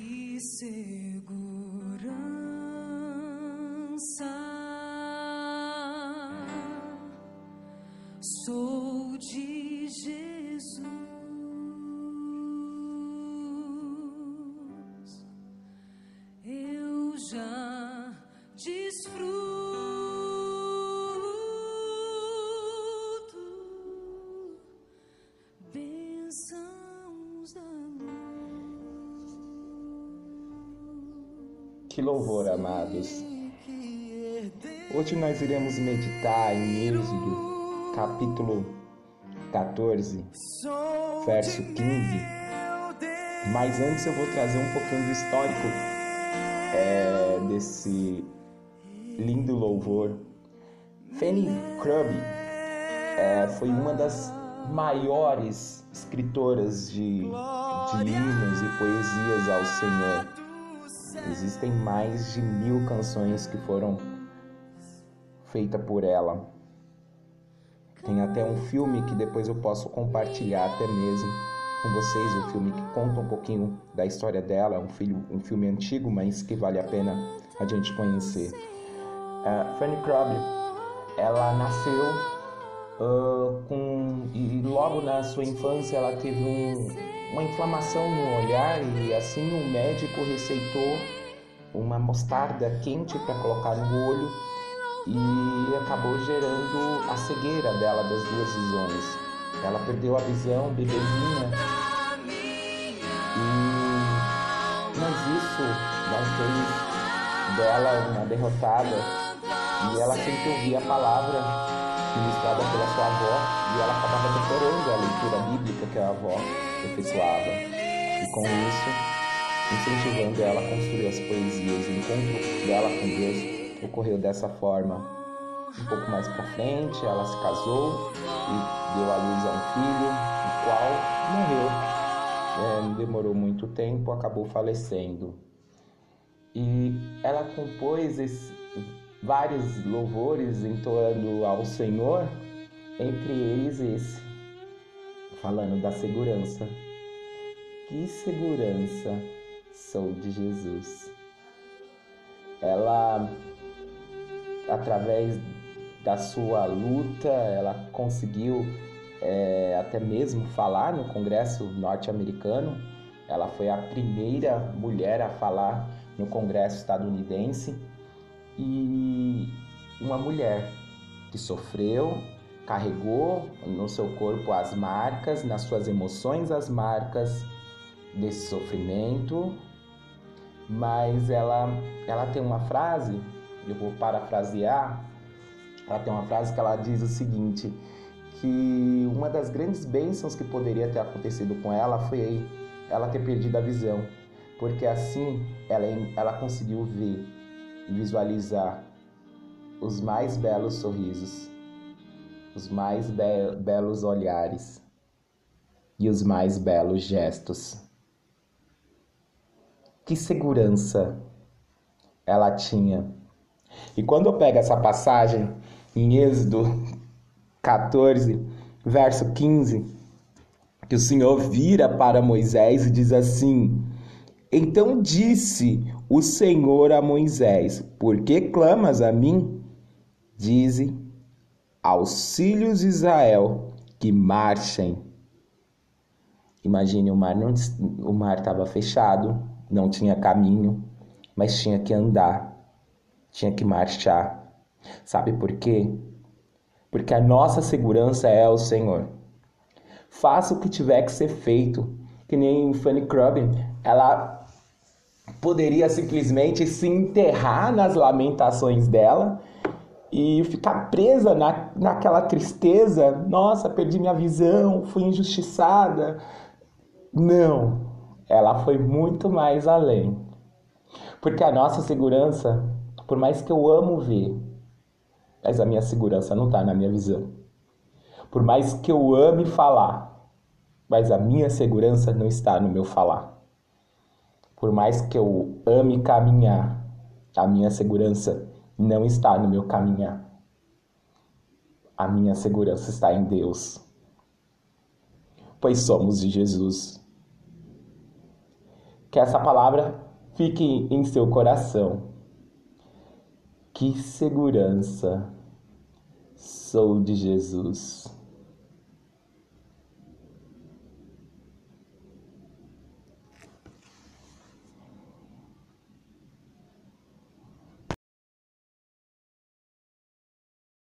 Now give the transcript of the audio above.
Que segurança sou de Jesus. Eu já desfruto Que louvor, amados. Hoje nós iremos meditar em Êxodo, capítulo 14, verso 15. Mas antes eu vou trazer um pouquinho do histórico é, desse lindo louvor. Fanny Krug é, foi uma das maiores escritoras de, de e poesias ao Senhor. Existem mais de mil canções que foram feitas por ela. Tem até um filme que depois eu posso compartilhar até mesmo com vocês, um filme que conta um pouquinho da história dela, um, filho, um filme antigo, mas que vale a pena a gente conhecer. Uh, Fanny Crabbe, ela nasceu uh, com e logo na sua infância ela teve um, uma inflamação no olhar e assim o médico receitou uma mostarda quente para colocar no olho e acabou gerando a cegueira dela das duas visões. Ela perdeu a visão, bebezinha. E mas isso não fez dela uma derrotada e ela sempre ouvia a palavra ministrada pela sua avó e ela acabava decorando a leitura bíblica que a avó efetuava. E com isso, incentivando ela a construir as poesias. O encontro dela com Deus ocorreu dessa forma. Um pouco mais para frente, ela se casou e deu à luz a um filho, o qual morreu. É, não demorou muito tempo, acabou falecendo. E ela compôs esse, vários louvores entoando ao Senhor, entre eles esse, falando da segurança. Que segurança sou de Jesus. Ela, através da sua luta, ela conseguiu é, até mesmo falar no Congresso norte-americano. Ela foi a primeira mulher a falar no Congresso estadunidense e uma mulher que sofreu, carregou no seu corpo as marcas, nas suas emoções as marcas desse sofrimento, mas ela ela tem uma frase, eu vou parafrasear, ela tem uma frase que ela diz o seguinte, que uma das grandes bênçãos que poderia ter acontecido com ela foi ela ter perdido a visão, porque assim ela, ela conseguiu ver e visualizar os mais belos sorrisos, os mais be belos olhares e os mais belos gestos. Que segurança ela tinha. E quando eu pego essa passagem em Êxodo 14, verso 15, que o Senhor vira para Moisés e diz assim: Então disse o Senhor a Moisés: Por que clamas a mim? Dize de Israel que marchem. Imagine o mar, não, o mar estava fechado, não tinha caminho, mas tinha que andar, tinha que marchar. Sabe por quê? Porque a nossa segurança é o Senhor. Faça o que tiver que ser feito, que nem Fanny Crubin, ela poderia simplesmente se enterrar nas lamentações dela e ficar presa na, naquela tristeza. Nossa, perdi minha visão, fui injustiçada. Não, ela foi muito mais além. Porque a nossa segurança, por mais que eu amo ver, mas a minha segurança não está na minha visão. Por mais que eu ame falar, mas a minha segurança não está no meu falar. Por mais que eu ame caminhar, a minha segurança não está no meu caminhar. A minha segurança está em Deus, pois somos de Jesus. que essa palavra fique em seu coração. Que segurança sou de Jesus.